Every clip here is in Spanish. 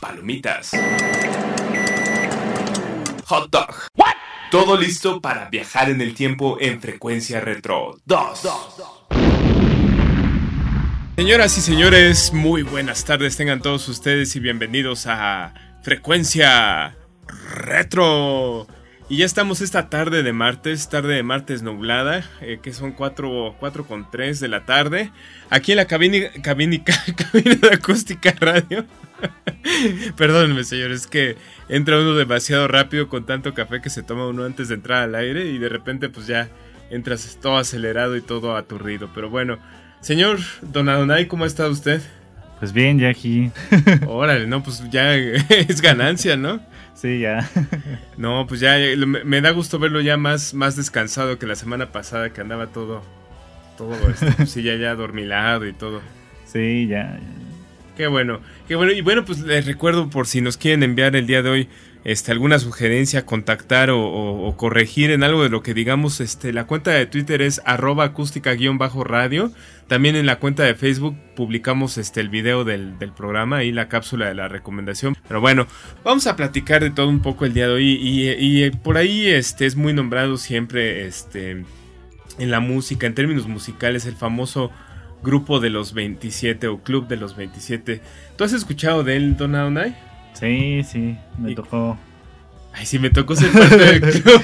Palomitas. Hot dog. Todo listo para viajar en el tiempo en frecuencia retro 2. Señoras y señores, muy buenas tardes tengan todos ustedes y bienvenidos a Frecuencia Retro. Y ya estamos esta tarde de martes, tarde de martes nublada, eh, que son 4, 4 con 3 de la tarde, aquí en la cabina, cabina, cabina de acústica radio. Perdónenme, señores, es que entra uno demasiado rápido con tanto café que se toma uno antes de entrar al aire y de repente pues ya entras todo acelerado y todo aturrido. Pero bueno, señor Don Adonai, ¿cómo está usted? Pues bien, ya aquí. Órale, no, pues ya es ganancia, ¿no? Sí, ya. No, pues ya me, da gusto verlo ya más, más descansado que la semana pasada que andaba todo, todo esto, pues sí, ya, ya dormilado y todo. Sí, ya. Qué bueno, qué bueno. Y bueno, pues les recuerdo por si nos quieren enviar el día de hoy este, alguna sugerencia, contactar o, corregir en algo de lo que digamos, este, la cuenta de Twitter es arroba acústica-radio. También en la cuenta de Facebook publicamos este, el video del, programa y la cápsula de la recomendación. Pero bueno, vamos a platicar de todo un poco el día de hoy. Y, por ahí este, es muy nombrado siempre este, en la música, en términos musicales, el famoso Grupo de los 27 o Club de los 27. ¿Tú has escuchado de él, Don Adonai? Sí, sí, me tocó. Ay, sí, me tocó ser parte del club.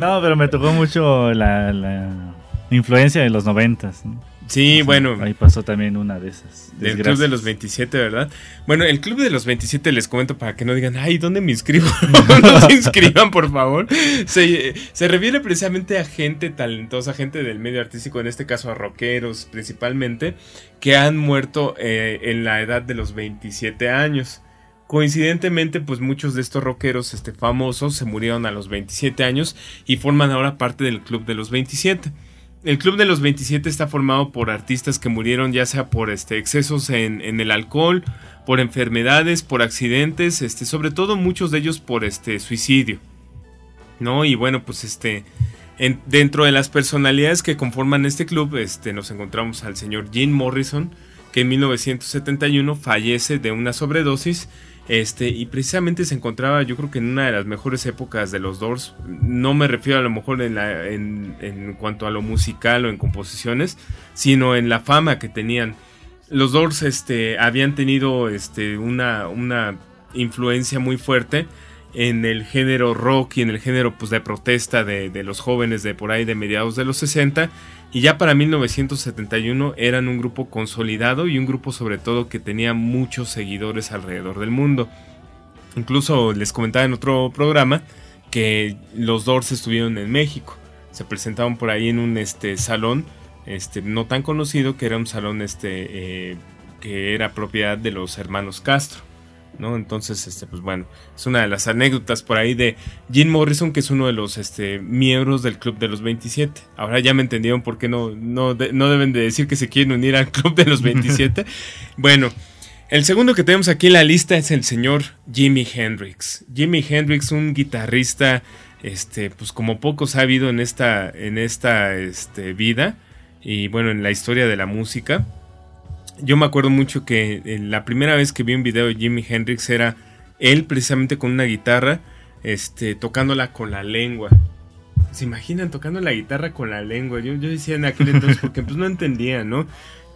no, pero me tocó mucho la, la influencia de los noventas. ¿no? Sí, bueno. Ahí pasó también una de esas. Del Club de los 27, ¿verdad? Bueno, el Club de los 27 les comento para que no digan, ay, ¿dónde me inscribo? no se inscriban, por favor. Se, refiere precisamente a gente talentosa, gente del medio artístico, en este caso a rockeros principalmente, que han muerto eh, en la edad de los 27 años. Coincidentemente, pues muchos de estos rockeros este, famosos se murieron a los 27 años y forman ahora parte del Club de los 27. El Club de los 27 está formado por artistas que murieron ya sea por este, excesos en, el alcohol, por enfermedades, por accidentes, este, sobre todo muchos de ellos por este, suicidio. ¿No? Y bueno, pues este, dentro de las personalidades que conforman este club, este, nos encontramos al señor Jim Morrison, que en 1971 fallece de una sobredosis este, y precisamente se encontraba, yo creo que en una de las mejores épocas de los Doors. No me refiero a lo mejor en, en, cuanto a lo musical o en composiciones, sino en la fama que tenían. Los Doors este, habían tenido este, una, una influencia muy fuerte en el género rock y en el género pues, de protesta de, los jóvenes de por ahí de mediados de los 60 y ya para 1971 eran un grupo consolidado y un grupo sobre todo que tenía muchos seguidores alrededor del mundo. Incluso les comentaba en otro programa que los Doors estuvieron en México. Se presentaban por ahí en un este, salón este, no tan conocido que era un salón este, eh, que era propiedad de los hermanos Castro. ¿No? Entonces, este, pues bueno, es una de las anécdotas por ahí de Jim Morrison, que es uno de los este, miembros del Club de los 27. Ahora ya me entendieron por qué no, no, no deben de decir que se quieren unir al Club de los 27. bueno, el segundo que tenemos aquí en la lista es el señor Jimi Hendrix. Jimi Hendrix, un guitarrista, este, pues como pocos ha habido en esta, en esta este, vida y bueno, en la historia de la música yo me acuerdo mucho que eh, la primera vez que vi un video de Jimi Hendrix era él precisamente con una guitarra, este, tocándola con la lengua. ¿Se imaginan tocando la guitarra con la lengua? Yo, yo decía en aquel entonces, porque pues no entendía, ¿no?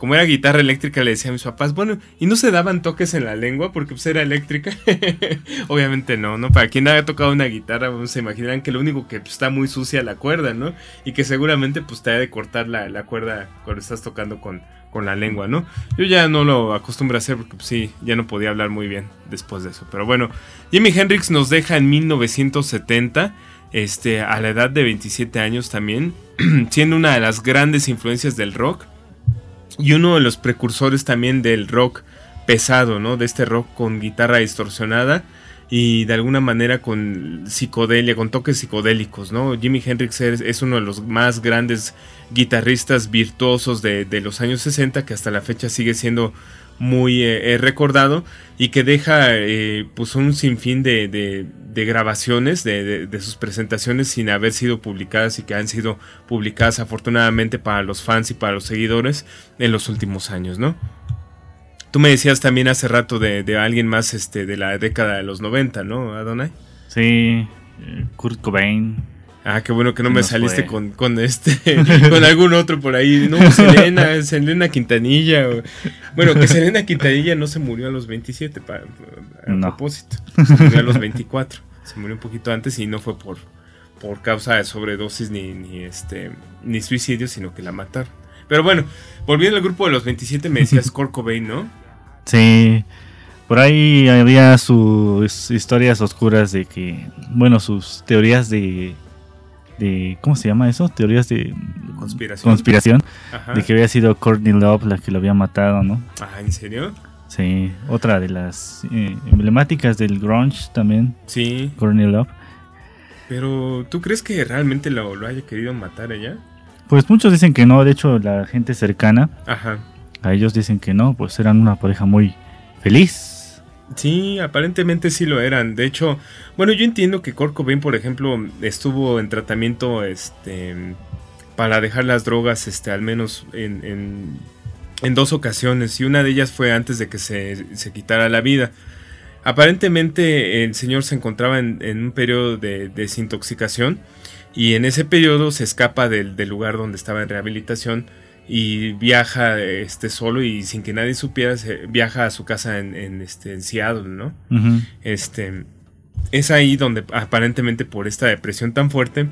Como era guitarra eléctrica, le decía a mis papás, bueno, ¿y no se daban toques en la lengua porque pues era eléctrica? Obviamente no, ¿no? Para quien haya tocado una guitarra, se imaginarán que lo único que pues, está muy sucia la cuerda, ¿no? Y que seguramente pues te ha de cortar la, la cuerda cuando estás tocando con, con la lengua, ¿no? Yo ya no lo acostumbro a hacer porque pues, sí, ya no podía hablar muy bien después de eso. Pero bueno, Jimi Hendrix nos deja en 1970, este, a la edad de 27 años también, siendo una de las grandes influencias del rock y uno de los precursores también del rock pesado, ¿no? De este rock con guitarra distorsionada y de alguna manera con psicodelia, con toques psicodélicos, ¿no? Jimi Hendrix es, uno de los más grandes guitarristas virtuosos de, los años 60 que hasta la fecha sigue siendo muy eh, eh, recordado y que deja eh, pues un sinfín de, de, grabaciones de, de, sus presentaciones sin haber sido publicadas y que han sido publicadas afortunadamente para los fans y para los seguidores en los últimos años, ¿no? Tú me decías también hace rato de, de alguien más este, de la década de los 90, ¿no, Adonai? Sí, Kurt Cobain. Ah, qué bueno que no me saliste con, con, este, con algún otro por ahí. No, Selena, Selena Quintanilla. Bueno, que Selena Quintanilla no se murió a los 27, para, a propósito. Se murió a los 24. Se murió un poquito antes y no fue por, por causa de sobredosis ni, ni, este, ni suicidio, sino que la mataron. Pero bueno, volviendo al grupo de los 27, me decías Kurt Cobain, ¿no? Sí, por ahí había sus historias oscuras de que, bueno, sus teorías de, de ¿cómo se llama eso? Teorías de conspiración, de que había sido Courtney Love la que lo había matado, ¿no? Ah, ¿en serio? Sí, otra de las eh, emblemáticas del grunge también. Sí. Courtney Love. Pero, ¿tú crees que realmente lo, lo haya querido matar ella? Pues muchos dicen que no, de hecho la gente cercana Ajá. A ellos dicen que no, pues eran una pareja muy feliz. Sí, aparentemente sí lo eran. De hecho, bueno, yo entiendo que Kurt por ejemplo, estuvo en tratamiento este, para dejar las drogas, este, al menos en, en, dos ocasiones. Y una de ellas fue antes de que se, quitara la vida. Aparentemente el señor se encontraba en, un periodo de desintoxicación y en ese periodo se escapa del lugar donde estaba en rehabilitación y viaja este solo y sin que nadie supiera viaja a su casa en, este en Seattle no este es ahí donde aparentemente por esta depresión tan fuerte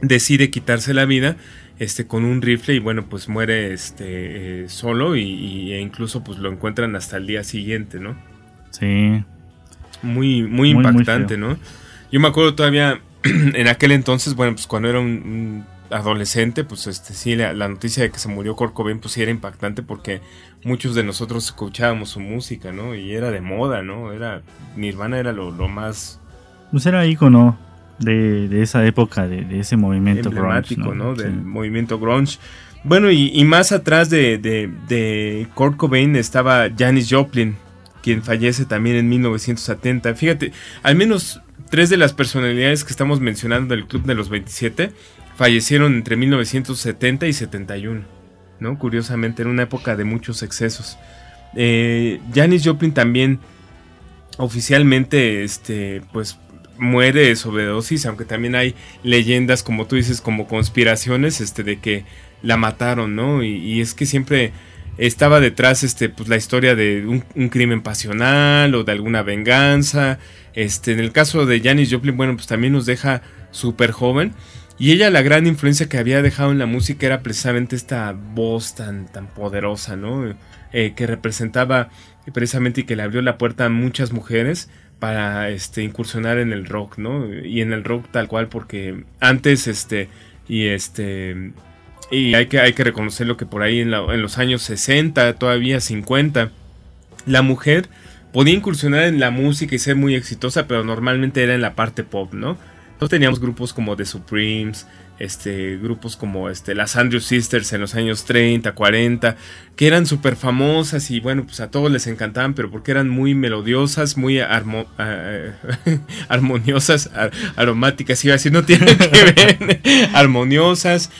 decide quitarse la vida este con un rifle y bueno pues muere este eh, solo y, e incluso pues lo encuentran hasta el día siguiente no sí. Muy muy, impactante no yo me acuerdo todavía en aquel entonces bueno pues cuando era un adolescente, pues este sí, la, noticia de que se murió Kurt Cobain, pues sí era impactante porque muchos de nosotros escuchábamos su música, ¿no? Y era de moda, ¿no? Era, Nirvana era lo, más... Pues era ícono de, de esa época, de, ese movimiento grunge, ¿no? Del movimiento grunge. Bueno, y, más atrás de, de, de Kurt Cobain estaba Janis Joplin, quien fallece también en 1970. Fíjate, al menos tres de las personalidades que estamos mencionando del Club de los 27 fallecieron entre 1970 y 71, ¿no? Curiosamente, en una época de muchos excesos. Eh, Janis Joplin también oficialmente, este, pues muere de sobredosis, aunque también hay leyendas, como tú dices, como conspiraciones, este, de que la mataron, ¿no? Y, es que siempre estaba detrás, este, pues la historia de un, un, crimen pasional o de alguna venganza. Este, en el caso de Janis Joplin, bueno, pues también nos deja súper joven. Y ella la gran influencia que había dejado en la música era precisamente esta voz tan, tan poderosa, ¿no? Eh, que representaba precisamente y que le abrió la puerta a muchas mujeres para este, incursionar en el rock, ¿no? Y en el rock tal cual, porque antes, este, y este, y hay que, hay que reconocerlo que por ahí en, en los años 60, todavía 50, la mujer podía incursionar en la música y ser muy exitosa, pero normalmente era en la parte pop, ¿no? Nosotros teníamos grupos como The Supremes, este, grupos como este, las Andrew Sisters en los años 30, 40, que eran súper famosas y bueno, pues a todos les encantaban, pero porque eran muy melodiosas, muy armoniosas, aromáticas, iba a decir, no tienen que ver, armoniosas,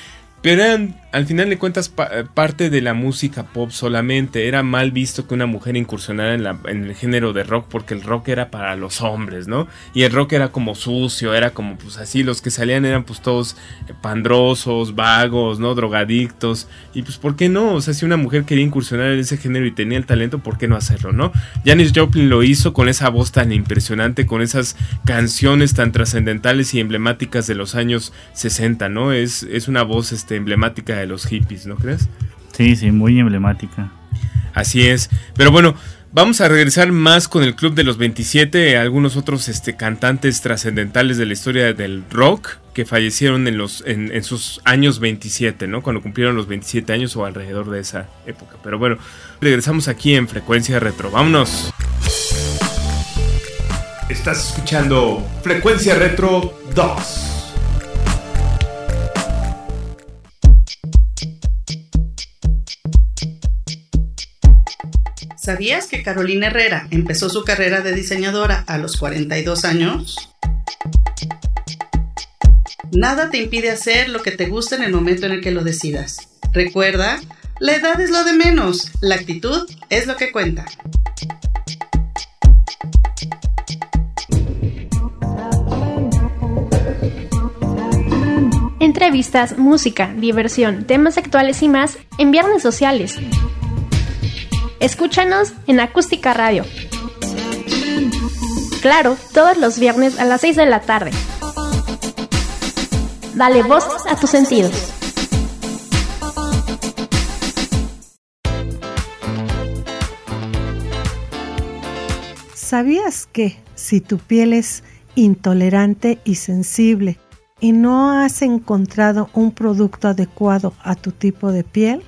pero eran al final de cuentas parte de la música pop solamente. Era mal visto que una mujer incursionara en, la, en, el género de rock porque el rock era para los hombres, ¿no? Y el rock era como sucio, era como pues así, los que salían eran pues todos pandrosos, vagos, ¿no? Drogadictos. Y pues ¿por qué no? O sea, si una mujer quería incursionar en ese género y tenía el talento, ¿por qué no hacerlo, no? Janis Joplin lo hizo con esa voz tan impresionante, con esas canciones tan trascendentales y emblemáticas de los años 60, ¿no? Es, es una voz este, emblemática de los hippies, ¿no crees? Sí, sí, muy emblemática. Así es. Pero bueno, Vamos a regresar más con el Club de los 27, algunos otros este, cantantes trascendentales de la historia del rock que fallecieron en, los, en, sus años 27, ¿no? Cuando cumplieron los 27 años o alrededor de esa época. Pero bueno, regresamos aquí en Frecuencia Retro. Vámonos. Estás escuchando Frecuencia Retro 2. ¿Sabías que Carolina Herrera empezó su carrera de diseñadora a los 42 años? Nada te impide hacer lo que te gusta en el momento en el que lo decidas. Recuerda, la edad es lo de menos, la actitud es lo que cuenta. Entrevistas, música, diversión, temas actuales y más en Viernes Sociales Escúchanos en Acústica Radio. Claro, todos los viernes a las 6 de la tarde. Dale voz a tus sentidos. ¿Sabías que si tu piel es intolerante y sensible y no has encontrado un producto adecuado a tu tipo de piel,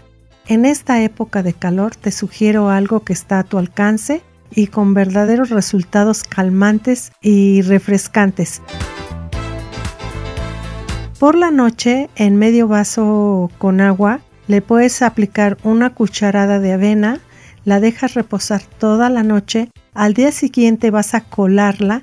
en esta época de calor te sugiero algo que está a tu alcance y con verdaderos resultados calmantes y refrescantes. Por la noche, en medio vaso con agua, le puedes aplicar una cucharada de avena, la dejas reposar toda la noche, al día siguiente vas a colarla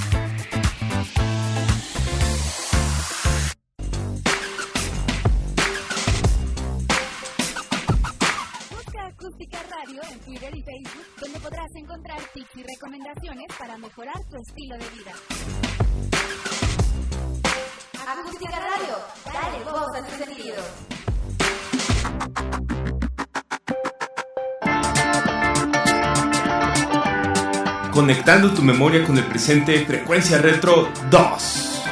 Amesco. encontrar tips y recomendaciones para mejorar tu estilo de vida. Acústica Radio, dale voz a tu sentido. Conectando tu memoria con el presente, Frecuencia Retro 2.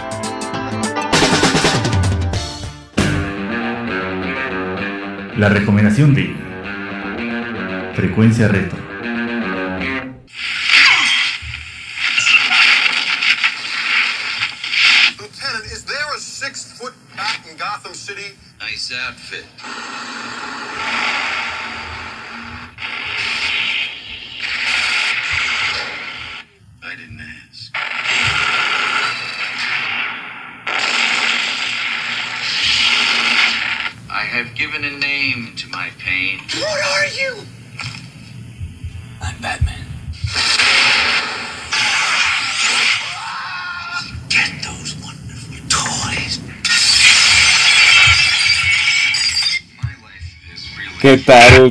La recomendación de Frecuencia Retro.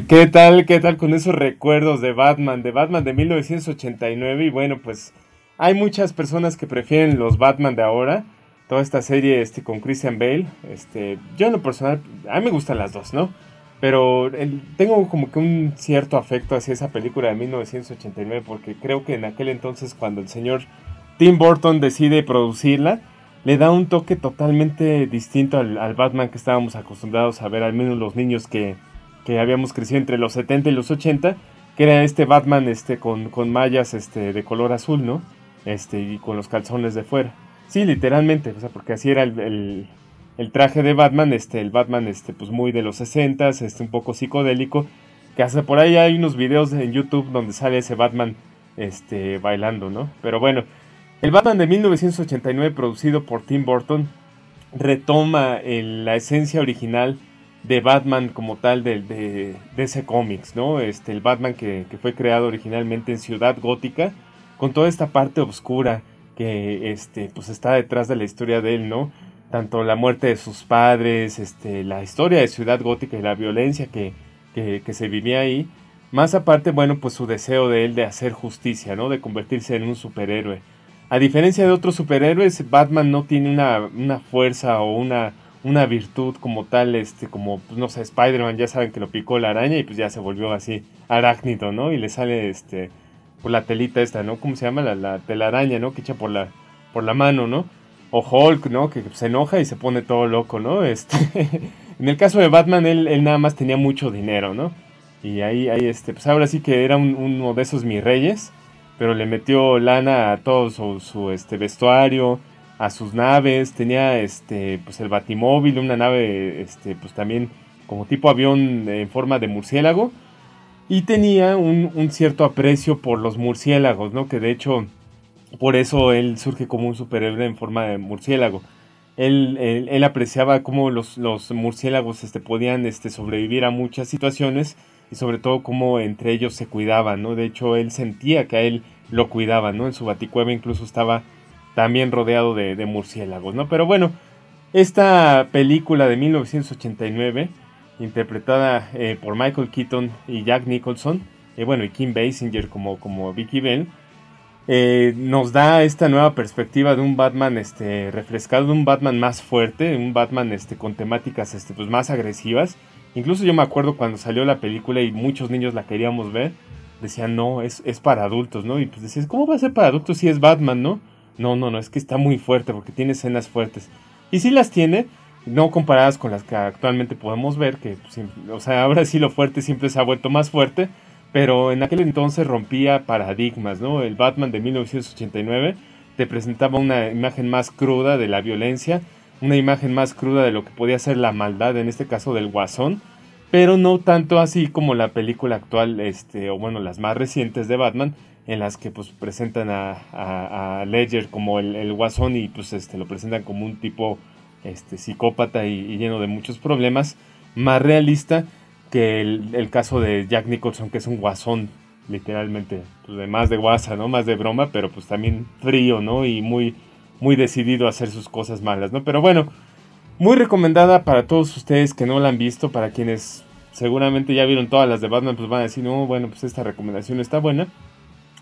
¿Qué tal? ¿Qué tal con esos recuerdos de Batman? De Batman de 1989 y bueno, pues hay muchas personas que prefieren los Batman de ahora. Toda esta serie este, con Christian Bale. Este, yo en lo personal, a mí me gustan las dos, ¿no? Pero tengo como que un cierto afecto hacia esa película de 1989 porque creo que en aquel entonces cuando el señor Tim Burton decide producirla, le da un toque totalmente distinto al Batman que estábamos acostumbrados a ver, al menos los niños que, que habíamos crecido entre los 70 y los 80, que era este Batman este, con, con mallas este, de color azul, ¿no? Este, y con los calzones de fuera. Sí, literalmente, o sea, porque así era el, traje de Batman, este, el Batman, este, pues muy de los 60, este, un poco psicodélico, que hasta por ahí hay unos videos en YouTube donde sale ese Batman, este, bailando, ¿no? Pero bueno, el Batman de 1989 producido por Tim Burton retoma la esencia original de Batman como tal de, de, ese cómics, ¿no? Este, el Batman que, fue creado originalmente en Ciudad Gótica, con toda esta parte oscura que este, pues está detrás de la historia de él, ¿no? Tanto la muerte de sus padres, este, la historia de Ciudad Gótica y la violencia que, que, que se vivía ahí. Más aparte, bueno, pues su deseo de él de hacer justicia, ¿no? De convertirse en un superhéroe. a diferencia de otros superhéroes, Batman no tiene una, una fuerza o una, una virtud como tal, este, como, pues, no sé, Spider-Man, ya saben que lo picó la araña y pues ya se volvió así arácnido, ¿no? Y le sale, este, por la telita esta, ¿no? ¿Cómo se llama? La, la telaraña, ¿no? Que echa por la, por la mano, ¿no? O Hulk, ¿no? Que se enoja y se pone todo loco, ¿no? Este, en el caso de Batman, él, él, nada más tenía mucho dinero, ¿no? Y ahí, ahí, este, pues ahora sí que era uno de esos mis reyes pero le metió lana a todo su, este, vestuario, a sus naves, tenía este, pues el batimóvil, una nave este, pues también como tipo avión en forma de murciélago, y tenía un, cierto aprecio por los murciélagos, ¿no? que de hecho por eso él surge como un superhéroe en forma de murciélago. Él, él, apreciaba cómo los, los murciélagos este, podían este, sobrevivir a muchas situaciones y sobre todo cómo entre ellos se cuidaban, ¿no? De hecho, él sentía que a él lo cuidaban, ¿no? En su baticueva incluso estaba también rodeado de, murciélagos, ¿no? Pero bueno, esta película de 1989, interpretada eh, por Michael Keaton y Jack Nicholson, y bueno, y Kim Basinger como, como Vicky Bell, eh, nos da esta nueva perspectiva de un Batman este, refrescado, de un Batman más fuerte, un Batman este, con temáticas este, pues, más agresivas Incluso yo me acuerdo cuando salió la película y muchos niños la queríamos ver, decían, no, es, es para adultos, ¿no? Y pues decías, ¿cómo va a ser para adultos si es Batman, no? No, no, no, es que está muy fuerte porque tiene escenas fuertes. Y sí las tiene, no comparadas con las que actualmente podemos ver, que, o sea, ahora sí lo fuerte siempre se ha vuelto más fuerte, pero en aquel entonces rompía paradigmas, ¿no? El Batman de 1989 te presentaba una imagen más cruda de la violencia, una imagen más cruda de lo que podía ser la maldad, en este caso del guasón, pero no tanto así como la película actual, este, o bueno, las más recientes de Batman, en las que pues presentan a, a, Ledger como el, guasón y pues este, lo presentan como un tipo este, psicópata y, lleno de muchos problemas, más realista que el, caso de Jack Nicholson, que es un guasón, literalmente, pues de más de guasa, ¿no? Más de broma, pero pues también frío, ¿no? Y muy muy decidido a hacer sus cosas malas, ¿no? Pero bueno, muy recomendada para todos ustedes que no la han visto, para quienes seguramente ya vieron todas las de Batman, pues van a decir, no, bueno, pues esta recomendación está buena.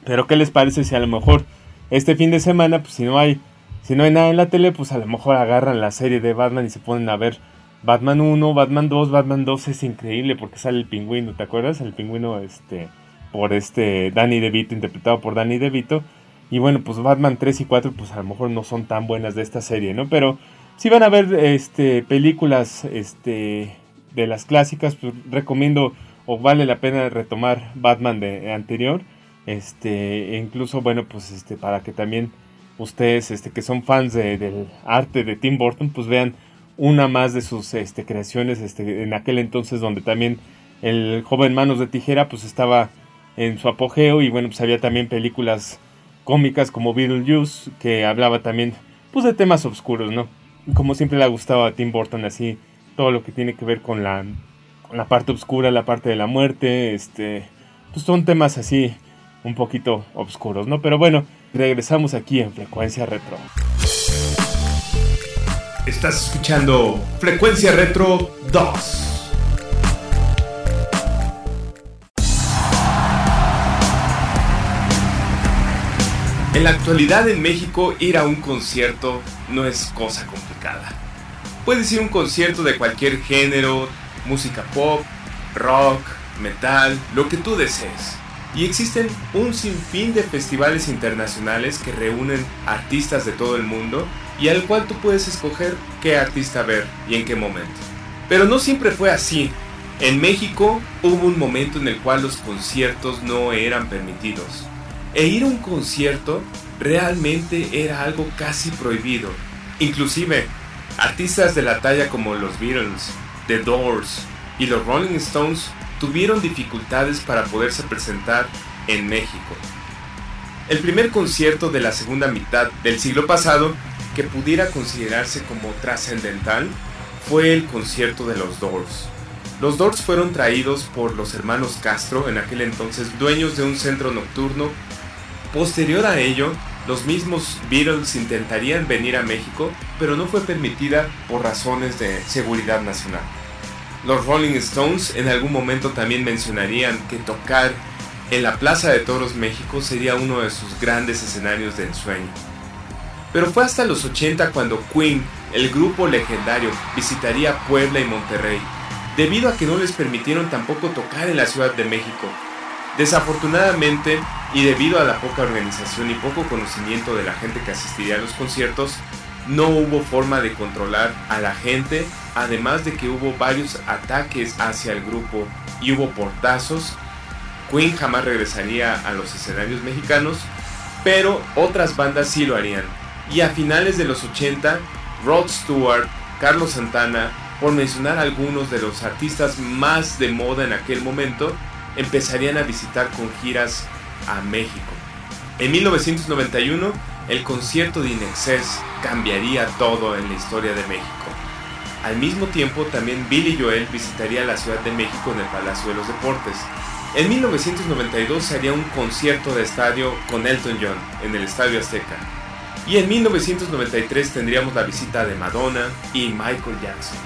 Pero ¿qué les parece si a lo mejor este fin de semana, pues si no hay, si no hay nada en la tele, pues a lo mejor agarran la serie de Batman y se ponen a ver Batman 1, Batman 2, Batman 2 es increíble porque sale el pingüino, ¿te acuerdas? El pingüino este por este Danny DeVito interpretado por Danny DeVito y bueno, pues Batman 3 y 4 pues a lo mejor no son tan buenas de esta serie, ¿no? Pero si van a ver este, películas este, de las clásicas, pues recomiendo o vale la pena retomar Batman de anterior. Este, incluso, bueno, pues este, para que también ustedes este, que son fans del arte de Tim Burton, pues vean una más de sus este, creaciones este, en aquel entonces donde también el joven Manos de Tijera pues estaba en su apogeo y bueno, pues había también películas cómicas como Beetlejuice, que hablaba también pues de temas oscuros, ¿no? Como siempre le ha gustado a Tim Burton así todo lo que tiene que ver con la, la parte oscura, la parte de la muerte, este, pues son temas así un poquito oscuros, ¿no? Pero bueno, regresamos aquí en Frecuencia Retro. Estás escuchando Frecuencia Retro 2. En la actualidad en México ir a un concierto no es cosa complicada. Puedes ir a un concierto de cualquier género, música pop, rock, metal, lo que tú desees. Y existen un sinfín de festivales internacionales que reúnen artistas de todo el mundo y al cual tú puedes escoger qué artista ver y en qué momento. Pero no siempre fue así. En México hubo un momento en el cual los conciertos no eran permitidos e ir a un concierto realmente era algo casi prohibido. Inclusive, artistas de la talla como los Beatles, The Doors y los Rolling Stones tuvieron dificultades para poderse presentar en México. El primer concierto de la segunda mitad del siglo pasado que pudiera considerarse como trascendental fue el concierto de los Doors. Los Doors fueron traídos por los hermanos Castro, en aquel entonces dueños de un centro nocturno Posterior a ello, los mismos Beatles intentarían venir a México, pero no fue permitida por razones de seguridad nacional. Los Rolling Stones en algún momento también mencionarían que tocar en la Plaza de Toros México sería uno de sus grandes escenarios de ensueño. Pero fue hasta los 80 cuando Queen, el grupo legendario, visitaría Puebla y Monterrey, debido a que no les permitieron tampoco tocar en la Ciudad de México. Desafortunadamente, y debido a la poca organización y poco conocimiento de la gente que asistiría a los conciertos, no hubo forma de controlar a la gente, además de que hubo varios ataques hacia el grupo y hubo portazos. Queen jamás regresaría a los escenarios mexicanos, pero otras bandas sí lo harían. Y a finales de los 80, Rod Stewart, Carlos Santana, por mencionar algunos de los artistas más de moda en aquel momento, empezarían a visitar con giras a México. En 1991, el concierto de Inexcess cambiaría todo en la historia de México. Al mismo tiempo, también Billy Joel visitaría la Ciudad de México en el Palacio de los Deportes. En 1992 se haría un concierto de estadio con Elton John en el Estadio Azteca. Y en 1993 tendríamos la visita de Madonna y Michael Jackson.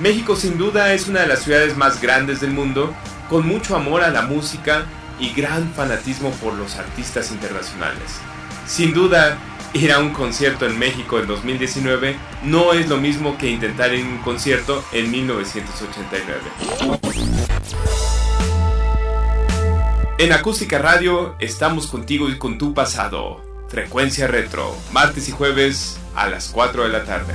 México sin duda es una de las ciudades más grandes del mundo, con mucho amor a la música y gran fanatismo por los artistas internacionales. Sin duda, ir a un concierto en México en 2019 no es lo mismo que intentar ir a un concierto en 1989. En Acústica Radio estamos contigo y con tu pasado. Frecuencia Retro, martes y jueves a las 4 de la tarde.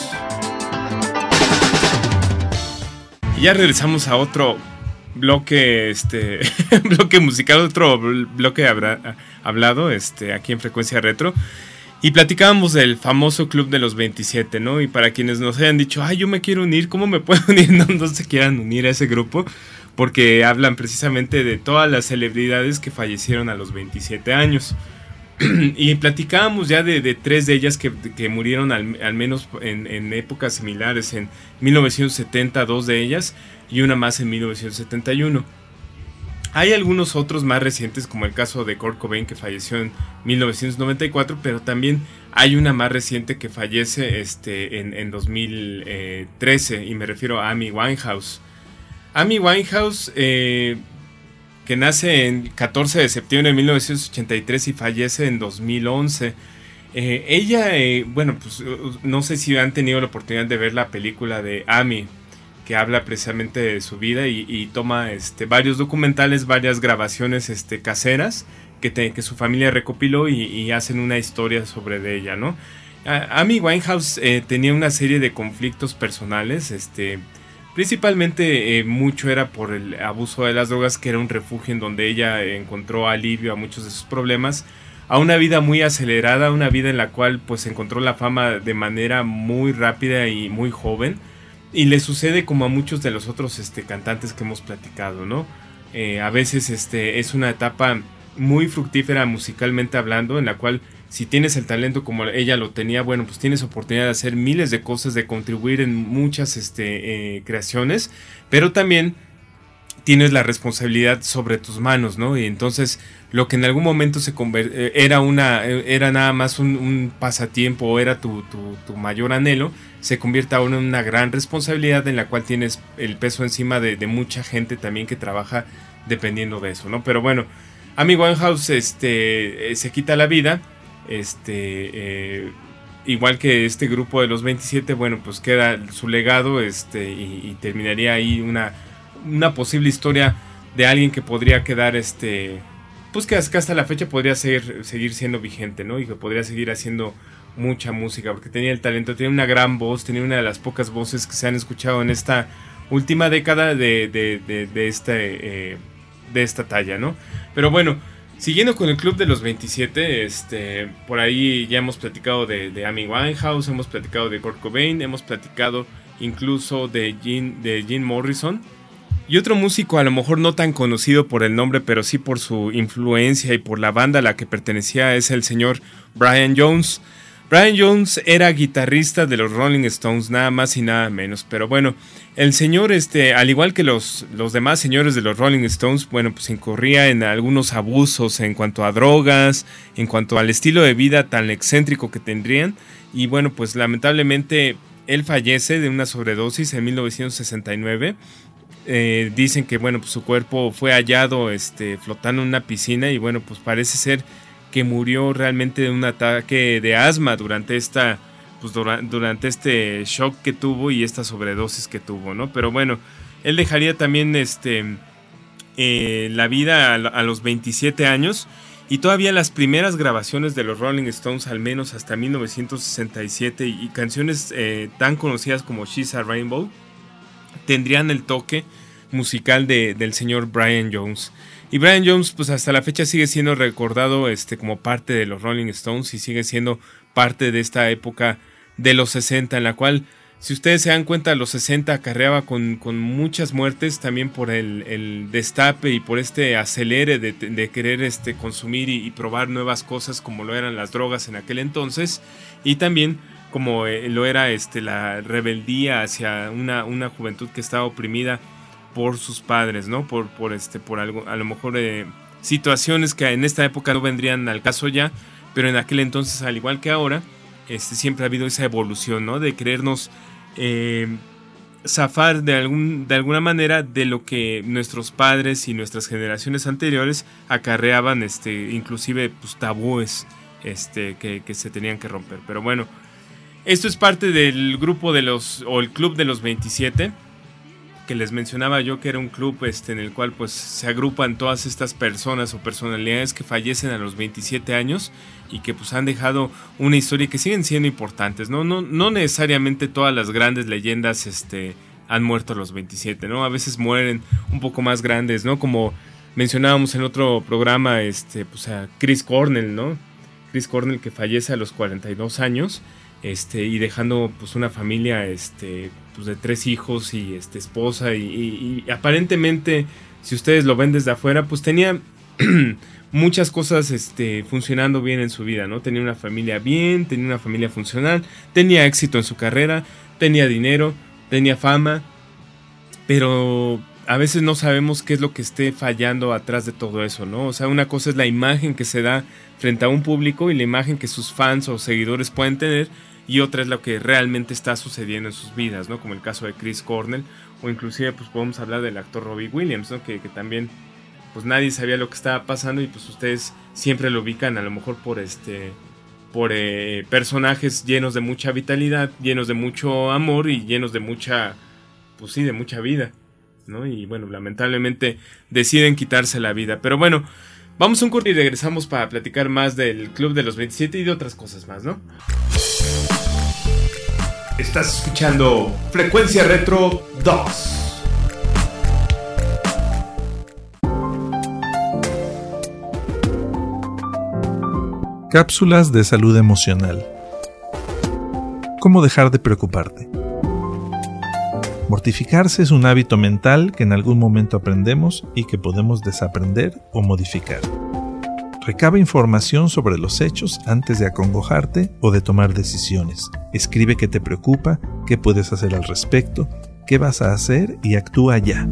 Ya regresamos a otro bloque, este, bloque musical, otro bloque hablado, este, aquí en Frecuencia Retro. Y platicábamos del famoso Club de los 27, ¿no? Y para quienes nos hayan dicho, ay, yo me quiero unir, ¿cómo me puedo unir? No, no se quieran unir a ese grupo, porque hablan precisamente de todas las celebridades que fallecieron a los 27 años. y platicábamos ya de, tres de ellas que, murieron al, menos en, en, épocas similares, en 1970, dos de ellas, y una más en 1971. Hay algunos otros más recientes, como el caso de Kurt Cobain, que falleció en 1994, pero también hay una más reciente que fallece este, en, 2013, y me refiero a Amy Winehouse. Amy Winehouse, eh, que nace en 14 de septiembre de 1983 y fallece en 2011. Eh, ella, eh, bueno, pues no sé si han tenido la oportunidad de ver la película de Amy, que habla precisamente de su vida y, toma este, varios documentales, varias grabaciones este, caseras que, que su familia recopiló y, hacen una historia sobre de ella, ¿no? Amy Winehouse eh, tenía una serie de conflictos personales, este, principalmente eh, mucho era por el abuso de las drogas, que era un refugio en donde ella encontró alivio a muchos de sus problemas, a una vida muy acelerada, una vida en la cual pues encontró la fama de manera muy rápida y muy joven y le sucede como a muchos de los otros este, cantantes que hemos platicado, ¿no? Eh, a veces este, es una etapa muy fructífera musicalmente hablando, en la cual si tienes el talento como ella lo tenía, bueno, pues tienes oportunidad de hacer miles de cosas, de contribuir en muchas este, eh, creaciones, pero también tienes la responsabilidad sobre tus manos, ¿no? Y entonces lo que en algún momento se eh, era una era nada más un, pasatiempo o era tu, tu, mayor anhelo, se convierte ahora en una gran responsabilidad en la cual tienes el peso encima de, mucha gente también que trabaja dependiendo de eso, ¿no? Pero bueno, Amy Winehouse este, eh, se quita la vida, este, eh, igual que este grupo de los 27, bueno, pues queda su legado este, y, terminaría ahí una, una posible historia de alguien que podría quedar este pues que hasta la fecha podría seguir, seguir siendo vigente, ¿no? Y que podría seguir haciendo mucha música, porque tenía el talento, tenía una gran voz, tenía una de las pocas voces que se han escuchado en esta última década de, de, este, eh, de esta talla, ¿no? Pero bueno, siguiendo con el Club de los 27, este, por ahí ya hemos platicado de, de Amy Winehouse, hemos platicado de Kurt Cobain, hemos platicado incluso de Jim, de Jim Morrison. Y otro músico, a lo mejor no tan conocido por el nombre, pero sí por su influencia y por la banda a la que pertenecía, es el señor Brian Jones. Brian Jones era guitarrista de los Rolling Stones, nada más y nada menos. Pero bueno, el señor, este, al igual que los, los demás señores de los Rolling Stones, bueno, pues incurría en algunos abusos en cuanto a drogas, en cuanto al estilo de vida tan excéntrico que tendrían. Y bueno, pues lamentablemente él fallece de una sobredosis en 1969. Eh, dicen que bueno, pues su cuerpo fue hallado este, flotando en una piscina y bueno, pues parece ser que murió realmente de un ataque de asma durante esta pues durante este shock que tuvo y esta sobredosis que tuvo, ¿no? Pero bueno, él dejaría también este eh, la vida a, los 27 años y todavía las primeras grabaciones de los Rolling Stones, al menos hasta 1967, y, canciones eh, tan conocidas como She's a Rainbow, tendrían el toque musical de, del señor Brian Jones. Y Brian Jones, pues hasta la fecha sigue siendo recordado este, como parte de los Rolling Stones y sigue siendo parte de esta época de los 60, en la cual, si ustedes se dan cuenta, los 60 acarreaba con, con muchas muertes, también por el, destape y por este acelere de, querer este, consumir y, probar nuevas cosas como lo eran las drogas en aquel entonces, y también como eh, lo era este, la rebeldía hacia una, una juventud que estaba oprimida por sus padres, ¿no? Por, por este, por algo, a lo mejor eh, situaciones que en esta época no vendrían al caso ya, pero en aquel entonces, al igual que ahora, este, siempre ha habido esa evolución, ¿no? De querernos eh, zafar de, algún, de alguna manera de lo que nuestros padres y nuestras generaciones anteriores acarreaban, este, inclusive pues, tabúes este, que, que se tenían que romper. Pero bueno, esto es parte del grupo de los, o el club de los 27 que les mencionaba yo que era un club este, en el cual pues se agrupan todas estas personas o personalidades que fallecen a los 27 años y que pues han dejado una historia que siguen siendo importantes, ¿no? No, no necesariamente todas las grandes leyendas este, han muerto a los 27, ¿no? A veces mueren un poco más grandes, ¿no? Como mencionábamos en otro programa, este, pues a Chris Cornell, ¿no? Chris Cornell que fallece a los 42 años este, y dejando pues una familia este, pues, de tres hijos y este, esposa y, aparentemente si ustedes lo ven desde afuera pues tenía muchas cosas este, funcionando bien en su vida, ¿no? Tenía una familia bien, tenía una familia funcional, tenía éxito en su carrera, tenía dinero, tenía fama, pero a veces no sabemos qué es lo que esté fallando atrás de todo eso, ¿no? O sea, una cosa es la imagen que se da frente a un público y la imagen que sus fans o seguidores pueden tener y otra es lo que realmente está sucediendo en sus vidas, ¿no? Como el caso de Chris Cornell o inclusive pues podemos hablar del actor Robbie Williams, ¿no? Que, también pues nadie sabía lo que estaba pasando y pues ustedes siempre lo ubican a lo mejor por este por eh, personajes llenos de mucha vitalidad, llenos de mucho amor y llenos de mucha pues sí, de mucha vida, ¿no? Y bueno, lamentablemente deciden quitarse la vida, pero bueno, vamos a un corte y regresamos para platicar más del Club de los 27 y de otras cosas más, ¿no? Estás escuchando Frecuencia Retro 2. Cápsulas de salud emocional. ¿Cómo dejar de preocuparte? Mortificarse es un hábito mental que en algún momento aprendemos y que podemos desaprender o modificar. Recaba información sobre los hechos antes de acongojarte o de tomar decisiones. Escribe qué te preocupa, qué puedes hacer al respecto, qué vas a hacer y actúa ya.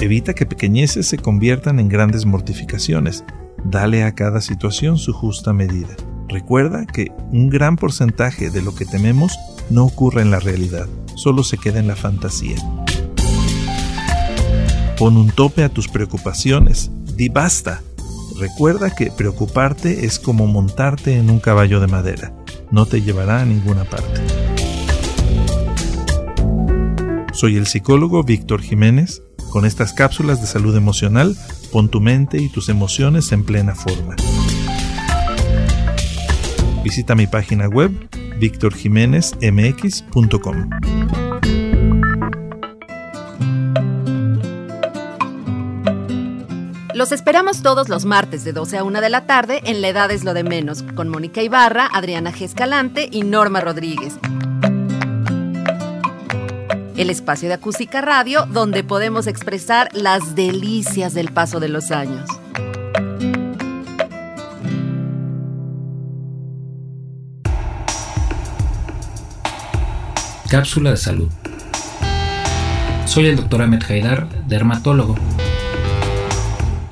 Evita que pequeñeces se conviertan en grandes mortificaciones. Dale a cada situación su justa medida. Recuerda que un gran porcentaje de lo que tememos no ocurre en la realidad, solo se queda en la fantasía. Pon un tope a tus preocupaciones, di basta. Recuerda que preocuparte es como montarte en un caballo de madera. No te llevará a ninguna parte. Soy el psicólogo Víctor Jiménez. Con estas cápsulas de salud emocional, pon tu mente y tus emociones en plena forma. Visita mi página web victorjiménezmx.com. Los esperamos todos los martes de 12 a 1 de la tarde en La Edad es lo de menos, con Mónica Ibarra, Adriana G. Escalante y Norma Rodríguez. el espacio de acústica radio donde podemos expresar las delicias del paso de los años. Cápsula de salud. Soy el doctor Ahmed Haidar, dermatólogo.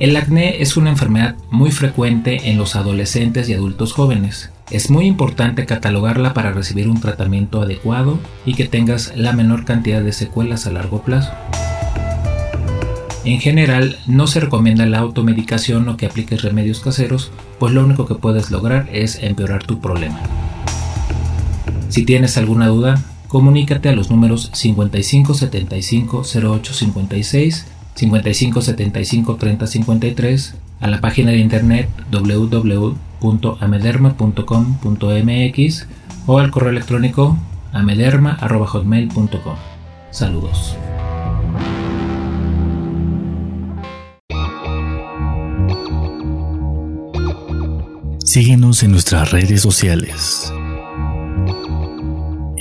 El acné es una enfermedad muy frecuente en los adolescentes y adultos jóvenes. Es muy importante catalogarla para recibir un tratamiento adecuado y que tengas la menor cantidad de secuelas a largo plazo. En general, no se recomienda la automedicación o que apliques remedios caseros, pues lo único que puedes lograr es empeorar tu problema. Si tienes alguna duda, comunícate a los números 5575 0856, 5575 3053, a la página de internet www.amederma.com.mx o al correo electrónico amederma.hotmail.com. Saludos. Síguenos en nuestras redes sociales.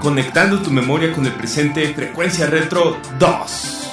Conectando tu memoria con el presente, Frecuencia Retro 2.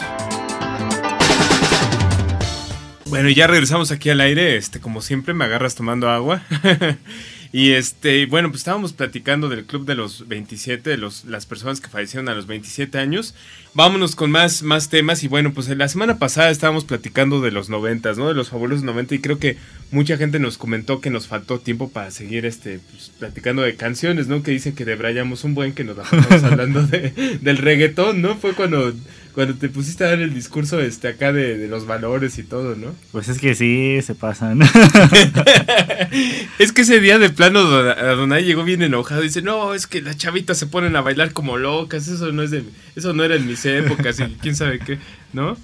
Bueno, ya regresamos aquí al aire. Este, como siempre, me agarras tomando agua. y este, bueno, pues estábamos platicando del club de los 27, de los, las personas que fallecieron a los 27 años. Vámonos con más, más temas. Y bueno, pues la semana pasada estábamos platicando de los 90, ¿no? De los fabulosos 90. Y creo que mucha gente nos comentó que nos faltó tiempo para seguir este, pues, platicando de canciones, ¿no? Que dicen que debrayamos un buen que nos estamos hablando de, del reggaetón, ¿no? Fue cuando cuando te pusiste a dar el discurso este acá de, los valores y todo, ¿no? Pues es que sí, se pasan. es que ese día de plano Adonai llegó bien enojado y dice, no, es que las chavitas se ponen a bailar como locas, eso no es de, eso no era en mis épocas y quién sabe qué, ¿no?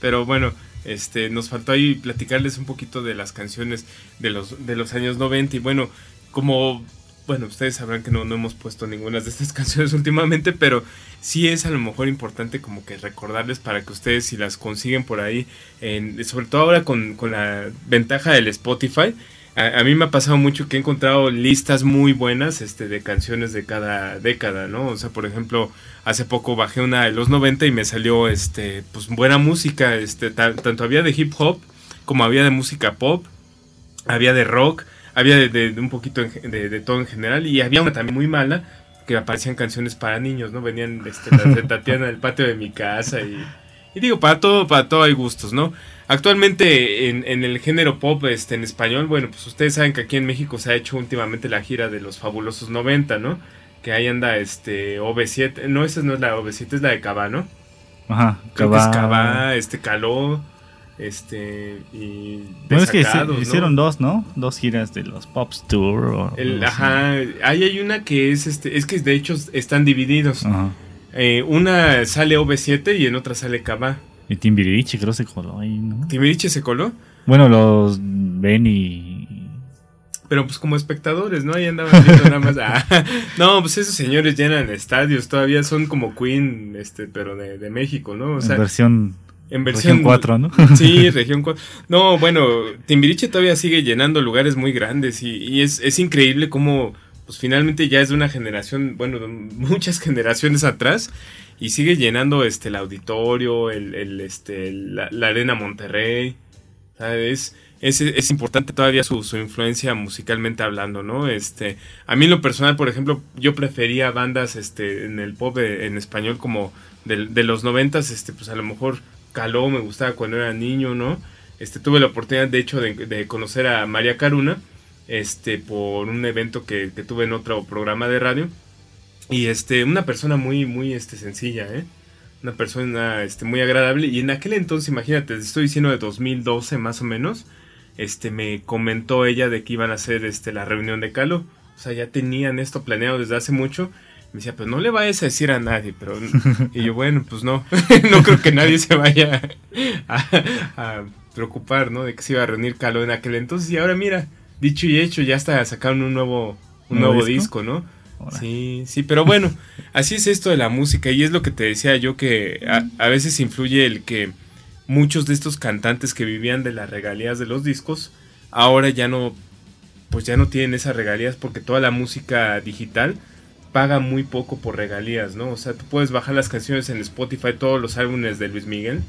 Pero bueno, este, nos faltó ahí platicarles un poquito de las canciones de los, de los años 90 y bueno, como bueno, ustedes sabrán que no, no hemos puesto ninguna de estas canciones últimamente, pero sí es a lo mejor importante como que recordarles para que ustedes si las consiguen por ahí, sobre todo ahora con, con la ventaja del Spotify, a, mí me ha pasado mucho que he encontrado listas muy buenas este, de canciones de cada década, ¿no? O sea, por ejemplo, hace poco bajé una de los 90 y me salió este, pues buena música, este, tanto había de hip hop como había de música pop, había de rock, había de, un poquito de, todo en general y había una también muy mala que aparecían canciones para niños, ¿no? Venían este, las de Tatiana del patio de mi casa y, y, digo, para todo, para todo hay gustos, ¿no? Actualmente en, en, el género pop este, en español, bueno, pues ustedes saben que aquí en México se ha hecho últimamente la gira de los fabulosos 90, ¿no? Que ahí anda este OV7, no, esa no es la OV7, es la de Cabá, ¿no? Ajá, Cabá. este Caló este y bueno, es que hicieron dos no dos giras de los Pops Tour ajá ahí hay una que es este es que de hecho están divididos eh, una sale OV7 y en otra sale Kaba y Timbiriche creo se coló ahí no Timbiriche se coló bueno los ven y pero pues como espectadores, ¿no? Ahí andaban viendo nada más. Ah, no, pues esos señores llenan estadios, todavía son como Queen, este, pero de, de México, ¿no? O sea, versión en versión región 4, ¿no? Sí, región 4. No, bueno, Timbiriche todavía sigue llenando lugares muy grandes y, es, es, increíble cómo, pues finalmente ya es de una generación, bueno, muchas generaciones atrás y sigue llenando este el auditorio, el, este, la, arena Monterrey. Es, es, es, importante todavía su, su, influencia musicalmente hablando, ¿no? Este, a mí en lo personal, por ejemplo, yo prefería bandas este, en el pop en español como de, de los noventas, este, pues a lo mejor caló, me gustaba cuando era niño, ¿no? Este, tuve la oportunidad, de hecho, de, conocer a María Caruna, este, por un evento que, tuve en otro programa de radio. Y este, una persona muy, muy, este, sencilla, ¿eh? Una persona, este, muy agradable. Y en aquel entonces, imagínate, estoy diciendo de 2012 más o menos, este, me comentó ella de que iban a hacer, este, la reunión de Calo. O sea, ya tenían esto planeado desde hace mucho. Me decía, pues no le vayas a decir a nadie, pero... Y yo, bueno, pues no, no creo que nadie se vaya a, preocupar, ¿no? De que se iba a reunir Caló en aquel entonces. Y ahora mira, dicho y hecho, ya está sacaron un nuevo, un nuevo disco, ¿no? Sí, sí, pero bueno, así es esto de la música y es lo que te decía yo que a, veces influye el que muchos de estos cantantes que vivían de las regalías de los discos ahora ya no pues ya no tienen esas regalías porque toda la música digital paga muy poco por regalías, ¿no? O sea, tú puedes bajar las canciones en Spotify, todos los álbumes de Luis Miguel,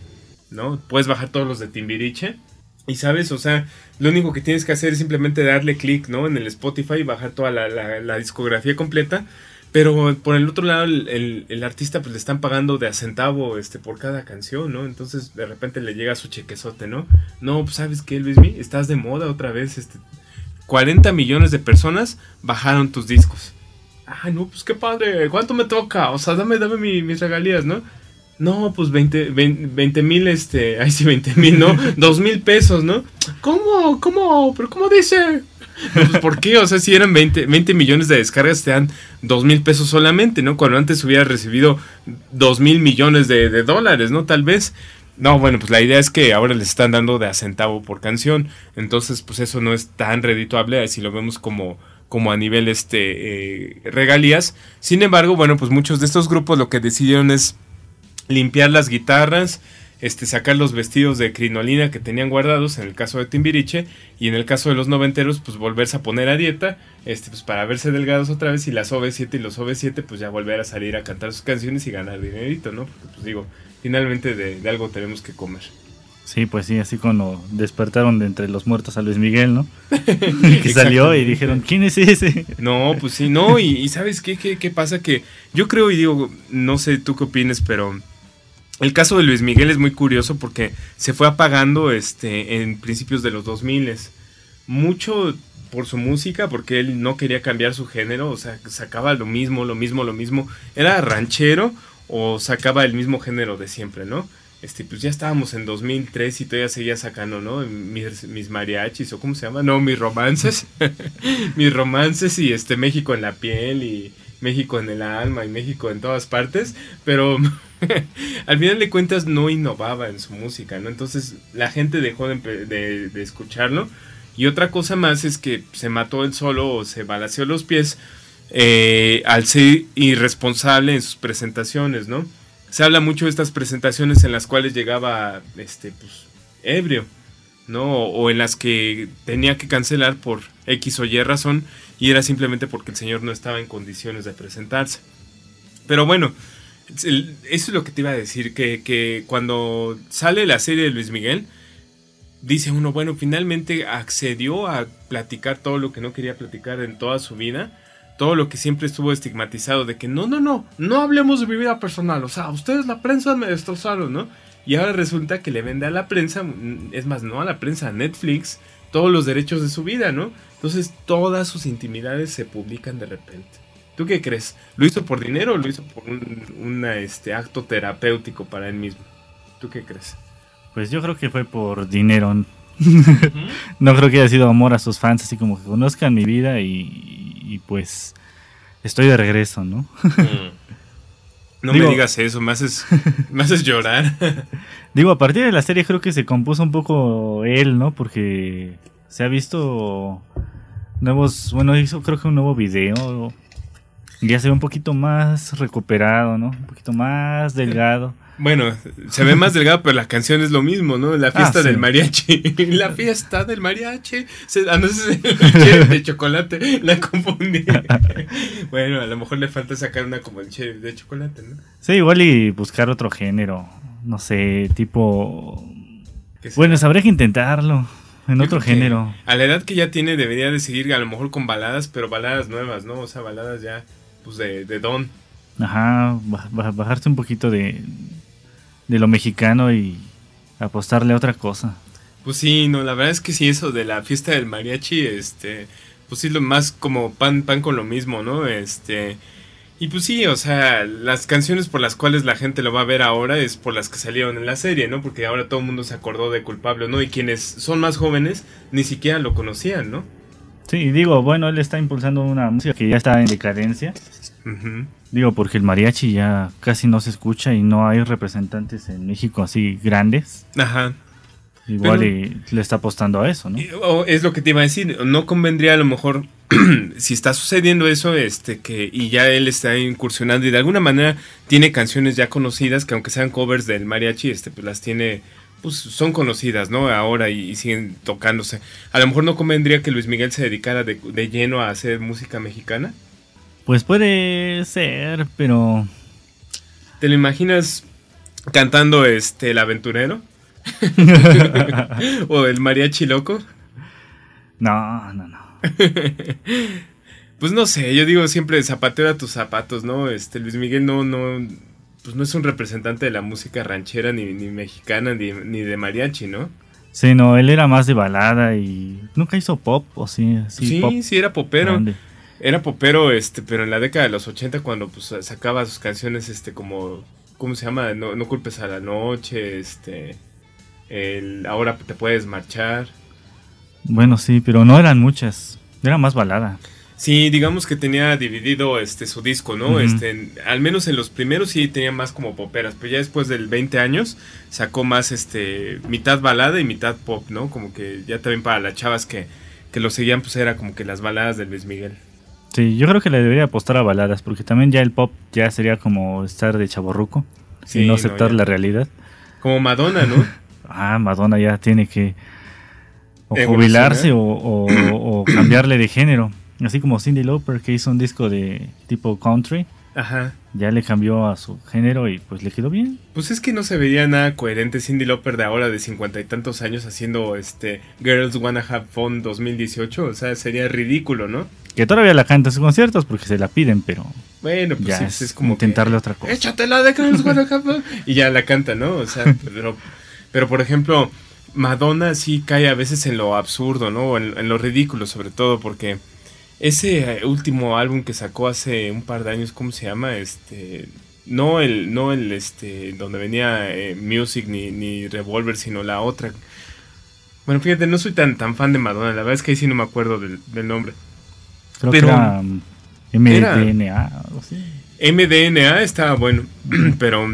¿no? Puedes bajar todos los de Timbiriche y sabes, o sea, lo único que tienes que hacer es simplemente darle clic, ¿no? En el Spotify y bajar toda la, discografía completa. Pero por el otro lado, el, artista pues le están pagando de a centavo este, por cada canción, ¿no? Entonces de repente le llega su chequezote, ¿no? No, pues sabes qué, Luismi, estás de moda otra vez. Este, 40 millones de personas bajaron tus discos. Ah, no, pues qué padre, ¿cuánto me toca? O sea, dame, dame mis regalías, ¿no? No, pues 20 mil, este, ay sí, 20 mil, ¿no? 2 mil pesos, ¿no? ¿Cómo? ¿Cómo? ¿Pero cómo dice? Pues, ¿Por qué? O sea, si eran 20, 20 millones de descargas, te dan 2 mil pesos solamente, ¿no? Cuando antes hubiera recibido 2 mil millones de, de, dólares, ¿no? Tal vez. No, bueno, pues la idea es que ahora les están dando de a centavo por canción. Entonces, pues eso no es tan redituable si lo vemos como, como a nivel este eh, regalías. Sin embargo, bueno, pues muchos de estos grupos lo que decidieron es limpiar las guitarras, este, sacar los vestidos de crinolina que tenían guardados en el caso de Timbiriche y en el caso de los noventeros pues volverse a poner a dieta este, pues para verse delgados otra vez y las OV7 y los OV7 pues ya volver a salir a cantar sus canciones y ganar dinerito, ¿no? Porque pues digo, finalmente de, algo tenemos que comer. Sí, pues sí, así cuando despertaron de entre los muertos a Luis Miguel, ¿no? que salió y dijeron, ¿quién es ese? No, pues sí, no, y, y ¿sabes qué, qué, qué pasa? Que yo creo y digo, no sé tú qué opines, pero el caso de Luis Miguel es muy curioso porque se fue apagando este, en principios de los 2000. Mucho por su música, porque él no quería cambiar su género, o sea, sacaba lo mismo, lo mismo, lo mismo. Era ranchero o sacaba el mismo género de siempre, ¿no? Este, pues ya estábamos en 2003 y todavía seguía sacando, ¿no? Mis, mis mariachis, o cómo se llama, no, mis romances, mis romances y este México en la piel y México en el alma y México en todas partes, pero al final de cuentas no innovaba en su música, ¿no? Entonces la gente dejó de, escucharlo. Y otra cosa más es que se mató él solo o se balaseó los pies eh, al ser irresponsable en sus presentaciones, ¿no? Se habla mucho de estas presentaciones en las cuales llegaba este, pues, ebrio, ¿no? O, en las que tenía que cancelar por X o Y razón y era simplemente porque el señor no estaba en condiciones de presentarse. Pero bueno, eso es lo que te iba a decir, que, cuando sale la serie de Luis Miguel, dice uno, bueno, finalmente accedió a platicar todo lo que no quería platicar en toda su vida, todo lo que siempre estuvo estigmatizado de que no, no, no, no hablemos de mi vida personal, o sea, ustedes la prensa me destrozaron, ¿no? Y ahora resulta que le vende a la prensa, es más, no a la prensa, a Netflix, todos los derechos de su vida, ¿no? Entonces todas sus intimidades se publican de repente. ¿Tú qué crees? ¿Lo hizo por dinero o lo hizo por un este, acto terapéutico para él mismo? ¿Tú qué crees? Pues yo creo que fue por dinero. no creo que haya sido amor a sus fans, así como que conozcan mi vida y, pues estoy de regreso, ¿no? No me digas eso, me haces, me haces llorar. digo, a partir de la serie creo que se compuso un poco él, ¿no? Porque se ha visto nuevos, bueno, hizo creo que un nuevo video ya se ve un poquito más recuperado, ¿no? Un poquito más delgado. Bueno, se ve más delgado, pero la canción es lo mismo, ¿no? La fiesta ah, del mariachi. la fiesta del mariachi. Se, ah, no sé de chocolate. La confundí. bueno, a lo mejor le falta sacar una como el de chocolate, ¿no? Sí, igual y buscar otro género. No sé, tipo. Bueno, habría que intentarlo. En otro género. A la edad que ya tiene, debería de seguir a lo mejor con baladas, pero baladas nuevas, ¿no? O sea, baladas ya pues de, de don. Ajá, bajarse un poquito de, de lo mexicano y apostarle a otra cosa. Pues sí, no, la verdad es que sí, eso de la fiesta del mariachi, este, pues sí, lo más como pan, pan con lo mismo, ¿no? Este, y pues sí, o sea, las canciones por las cuales la gente lo va a ver ahora es por las que salieron en la serie, ¿no? Porque ahora todo el mundo se acordó de culpable, ¿no? Y quienes son más jóvenes ni siquiera lo conocían, ¿no? Sí, digo, bueno, él está impulsando una música que ya está en decadencia. Digo, porque el mariachi ya casi no se escucha y no hay representantes en México así grandes. Ajá. Igual y le está apostando a eso, ¿no? O es lo que te iba a decir, no convendría a lo mejor si está sucediendo eso, este, que, y ya él está incursionando y de alguna manera tiene canciones ya conocidas que aunque sean covers del mariachi, este, pues las tiene, pues son conocidas, ¿no? Ahora y, y siguen tocándose. A lo mejor no convendría que Luis Miguel se dedicara de, de lleno a hacer música mexicana. Pues puede ser, pero ¿Te lo imaginas cantando este El Aventurero? o el Mariachi Loco. no, no, no. Pues no sé, yo digo siempre zapatero a tus zapatos, ¿no? Este Luis Miguel no, no, pues no es un representante de la música ranchera, ni, ni mexicana, ni, ni de mariachi, ¿no? Sí, no, él era más de balada y nunca hizo pop, o sí, sí, Sí, pop sí, era popero. grande. Era popero, este, pero en la década de los 80 cuando pues sacaba sus canciones, este, como, ¿cómo se llama? No, no culpes a la noche, este, el ahora te puedes marchar. Bueno, sí, pero no eran muchas. Era más balada. Sí, digamos que tenía dividido este su disco, ¿no? Este, al menos en los primeros sí tenía más como poperas, pero ya después del 20 años sacó más este mitad balada y mitad pop, ¿no? Como que ya también para las chavas que, que lo seguían pues era como que las baladas de Luis Miguel. Sí, yo creo que le debería apostar a baladas, porque también ya el pop ya sería como estar de chaborruco Sí, y no aceptar la realidad. Como Madonna, ¿no? Ah, Madonna ya tiene que o jubilarse o, o- o cambiarle de género. Así como Cindy Lauper que hizo un disco de tipo country, Ajá. ya le cambió a su género y pues le quedó bien. Pues es que no se vería nada coherente Cindy Lauper de ahora de cincuenta y tantos años haciendo este Girls Wanna Have Fun 2018, o sea, sería ridículo, ¿no? Que todavía la canta en sus conciertos porque se la piden, pero Bueno, pues ya sí, es, pues es como que- intentarle otra cosa. échatela de Girls Wanna Have Fun. Y ya la canta, ¿no? O sea, pero, pero por ejemplo, Madonna sí cae a veces en lo absurdo, ¿no? En, en lo ridículo, sobre todo, porque ese eh, último álbum que sacó hace un par de años, ¿cómo se llama? Este. No el, no el este, donde venía eh, Music ni, ni Revolver, sino la otra. Bueno, fíjate, no soy tan, tan fan de Madonna, la verdad es que ahí sí no me acuerdo del, del nombre. Creo pero- que era Era- MDNA, algo así. MDNA estaba bueno, pero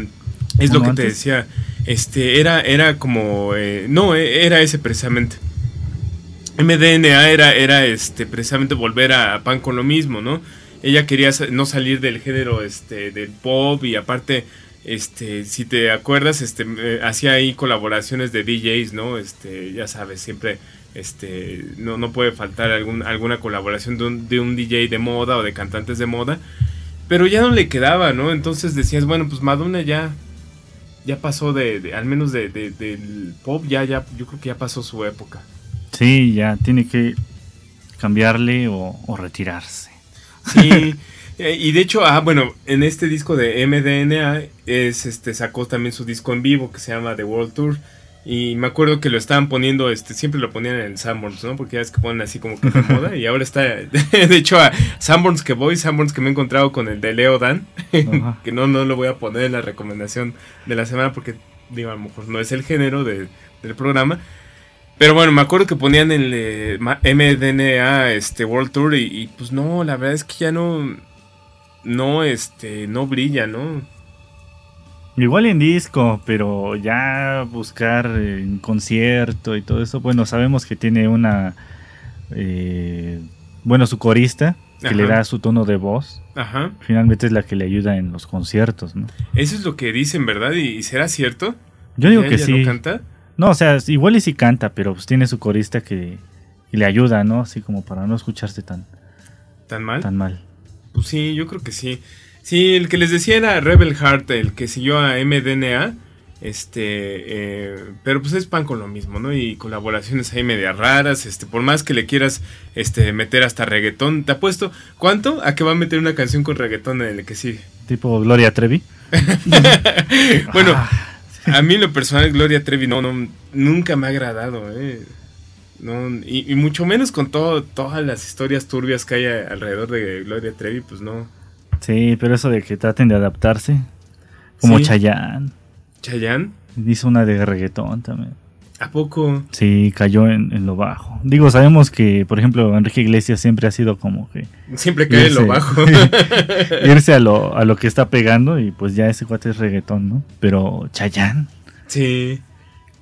es lo que te decía. Este, era, era como. eh, no, eh, era ese precisamente. MDNA era, era este, precisamente volver a pan con lo mismo, ¿no? Ella quería no salir del género este, del pop y aparte, este, si te acuerdas, este, eh, hacía ahí colaboraciones de DJs, ¿no? Este, ya sabes, siempre este, no, no puede faltar algún, alguna colaboración de un, de un DJ de moda o de cantantes de moda. Pero ya no le quedaba, ¿no? Entonces decías, bueno, pues Madonna ya, ya pasó de, de- al menos de, de- del pop, ya, ya, yo creo que ya pasó su época. Sí, ya tiene que cambiarle o, o retirarse. Sí, eh, y de hecho, ah, bueno, en este disco de MDNA es, este, sacó también su disco en vivo que se llama The World Tour. Y me acuerdo que lo estaban poniendo, este, siempre lo ponían en Sanborns, ¿no? Porque ya es que ponen así como que de moda. Y ahora está, de hecho, a Sanborns que voy, Sanborns que me he encontrado con el de Leo Dan, que no, no lo voy a poner en la recomendación de la semana porque, digo, a lo mejor no es el género de- del programa. Pero bueno, me acuerdo que ponían el eh, MDNA este World Tour y, y, pues no, la verdad es que ya no no este no brilla, ¿no? Igual en disco, pero ya buscar en concierto y todo eso, bueno, sabemos que tiene una, eh, bueno, su corista, que le da su tono de voz, Ajá. finalmente es la que le ayuda en los conciertos, ¿no? Eso es lo que dicen, ¿verdad? ¿Y, será cierto? Yo digo ¿Ya que ella sí. no canta? No, o sea, igual y sí canta, pero pues tiene su corista que, que le ayuda, ¿no? Así como para no escucharse tan, ¿Tan mal? tan mal. Pues sí, yo creo que sí. Sí, el que les decía era Rebel Heart, el que siguió a MDNA. Este, eh, pero pues es pan con lo mismo, ¿no? Y colaboraciones ahí media raras, este, por más que le quieras, este, meter hasta reggaetón, te apuesto, ¿cuánto? A que va a meter una canción con reggaetón en el que sigue. Tipo Gloria Trevi. Bueno, Ah. a mí lo personal Gloria Trevi no, no nunca me ha agradado, eh. No, y, y mucho menos con todo, todas las historias turbias que hay alrededor de Gloria Trevi, pues no. Sí, pero eso de que traten de adaptarse, como Sí. Chayanne. Chayanne. Hizo una de reggaetón también. ¿A poco? Sí, cayó en, lo bajo. Digo, sabemos que, por ejemplo, Enrique Iglesias siempre ha sido como que... Siempre cae en lo bajo. irse a lo, a lo que está pegando y pues ya ese cuate es reggaetón, ¿no? Pero Chayán. Sí.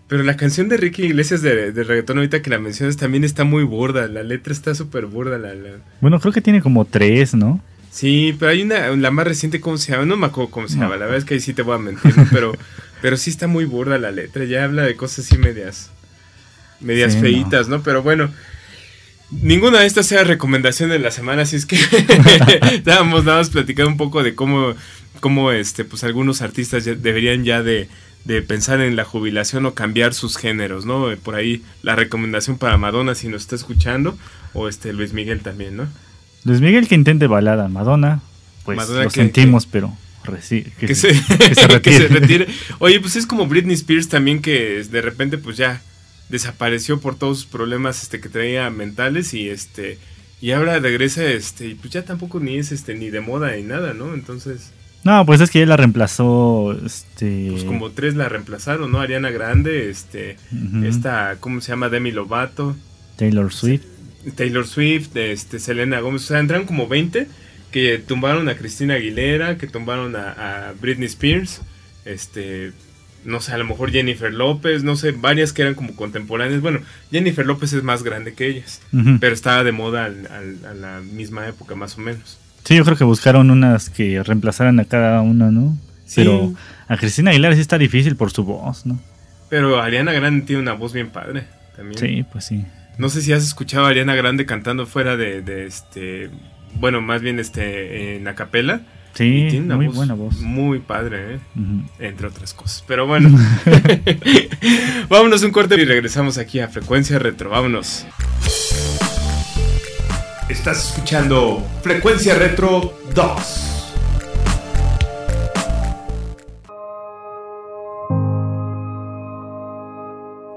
Pero la canción de Enrique Iglesias de, de, reggaetón ahorita que la mencionas también está muy burda. La letra está súper burda. La, Bueno, creo que tiene como tres, ¿no? Sí, pero hay una, la más reciente, ¿cómo se llama? No me acuerdo cómo se llama. La verdad es que ahí sí te voy a mentir, pero... Pero sí está muy burda la letra, ya habla de cosas así medias, medias feitas, no. Pero bueno, ninguna de estas sea recomendación de la semana, así es que estábamos nada más platicando un poco de cómo, cómo este, pues algunos artistas deberían ya de, de pensar en la jubilación o cambiar sus géneros, ¿no? Por ahí la recomendación para Madonna si nos está escuchando, o este Luis Miguel también, ¿no? Luis Miguel que intente balada, Madonna, pues lo sentimos, pero que, se, retire. Oye, pues es como Britney Spears también que de repente pues ya desapareció por todos sus problemas este que traía mentales y este y ahora regresa este y pues ya tampoco ni es este ni de moda ni nada, ¿no? Entonces no, pues es que ella la reemplazó, este... Pues como tres la reemplazaron, ¿no? Ariana Grande, este, esta, ¿cómo se llama? Demi Lovato. Taylor Swift. Taylor Swift, este, Selena Gómez, o sea, entraron como 20 que tumbaron a Cristina Aguilera, que tumbaron a, Britney Spears, este, no sé, a lo mejor Jennifer López, no sé, varias que eran como contemporáneas. Bueno, Jennifer López es más grande que ellas, pero estaba de moda a la misma época más o menos. Sí, yo creo que buscaron unas que reemplazaran a cada una, ¿no? Sí. Pero a Cristina Aguilera sí está difícil por su voz, ¿no? Pero Ariana Grande tiene una voz bien padre también. Sí, pues sí. No sé si has escuchado a Ariana Grande cantando fuera de, de este bueno, más bien este en acapela. Sí, tiene una muy buena voz. Muy padre, ¿eh? entre otras cosas. Pero bueno, vámonos un corte y regresamos aquí a Frecuencia Retro. Vámonos. Estás escuchando Frecuencia Retro 2.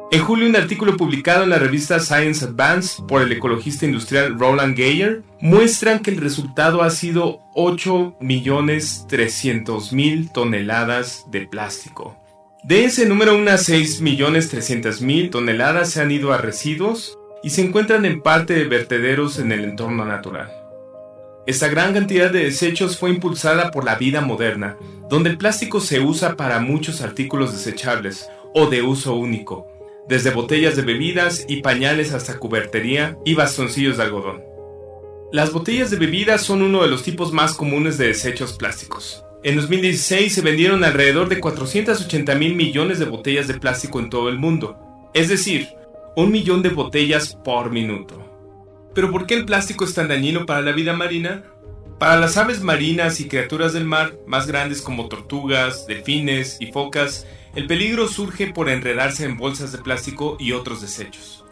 En julio, un artículo publicado en la revista Science Advance por el ecologista industrial Roland Geyer muestran que el resultado ha sido 8.300.000 toneladas de plástico. De ese número, unas 6.300.000 toneladas se han ido a residuos y se encuentran en parte de vertederos en el entorno natural. Esta gran cantidad de desechos fue impulsada por la vida moderna, donde el plástico se usa para muchos artículos desechables o de uso único, desde botellas de bebidas y pañales hasta cubertería y bastoncillos de algodón. Las botellas de bebidas son uno de los tipos más comunes de desechos plásticos. En 2016 se vendieron alrededor de 480 mil millones de botellas de plástico en todo el mundo, es decir, un millón de botellas por minuto. Pero ¿por qué el plástico es tan dañino para la vida marina? Para las aves marinas y criaturas del mar, más grandes como tortugas, delfines y focas, el peligro surge por enredarse en bolsas de plástico y otros desechos.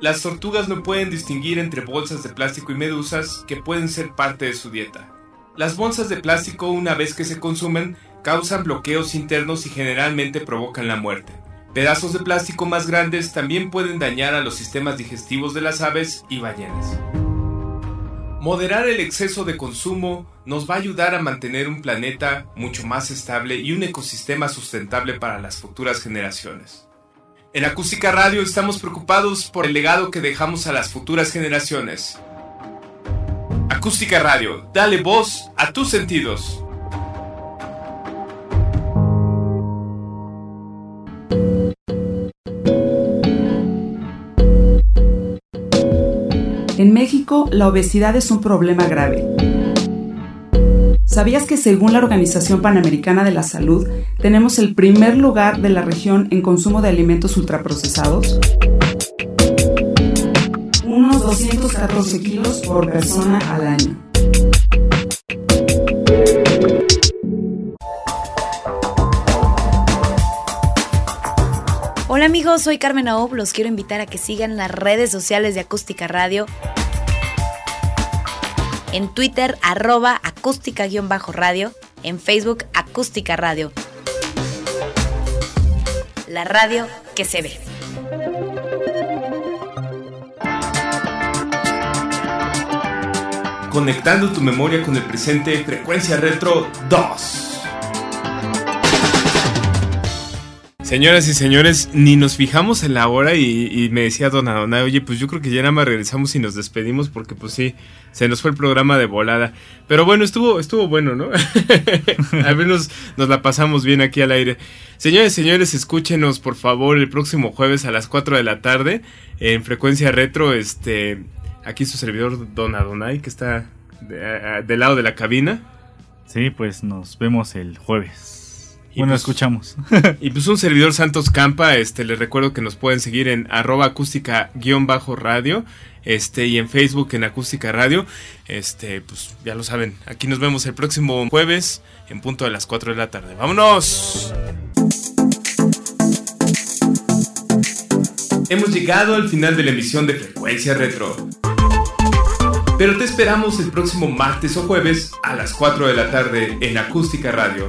Las tortugas no pueden distinguir entre bolsas de plástico y medusas que pueden ser parte de su dieta. Las bolsas de plástico una vez que se consumen causan bloqueos internos y generalmente provocan la muerte. Pedazos de plástico más grandes también pueden dañar a los sistemas digestivos de las aves y ballenas. Moderar el exceso de consumo nos va a ayudar a mantener un planeta mucho más estable y un ecosistema sustentable para las futuras generaciones. En Acústica Radio estamos preocupados por el legado que dejamos a las futuras generaciones. Acústica Radio, dale voz a tus sentidos. En México, la obesidad es un problema grave. ¿Sabías que según la Organización Panamericana de la Salud, tenemos el primer lugar de la región en consumo de alimentos ultraprocesados? Unos 214 kilos por persona al año. Hola amigos, soy Carmen Aob, los quiero invitar a que sigan las redes sociales de Acústica Radio. En Twitter, arroba acústica-radio. En Facebook, acústica radio. La radio que se ve. Conectando tu memoria con el presente, Frecuencia Retro 2. Señoras y señores, ni nos fijamos en la hora y, me decía Dona Dona, oye, pues yo creo que ya nada más regresamos y nos despedimos porque pues sí, se nos fue el programa de volada. Pero bueno, estuvo, estuvo bueno, ¿no? Al menos nos la pasamos bien aquí al aire. Señores y señores, escúchenos por favor el próximo jueves a las 4 de la tarde en Frecuencia Retro, este, aquí su servidor Dona Donay, que está del lado de la cabina. Sí, pues nos vemos el jueves bueno, pues, escuchamos. y pues un servidor Santos Campa, este, les recuerdo que nos pueden seguir en arroba acústica-radio, este, y en Facebook en acústica radio. Este, pues ya lo saben, aquí nos vemos el próximo jueves en punto de las 4 de la tarde. ¡Vámonos! Hemos llegado al final de la emisión de Frecuencia Retro. Pero te esperamos el próximo martes o jueves a las 4 de la tarde en Acústica Radio.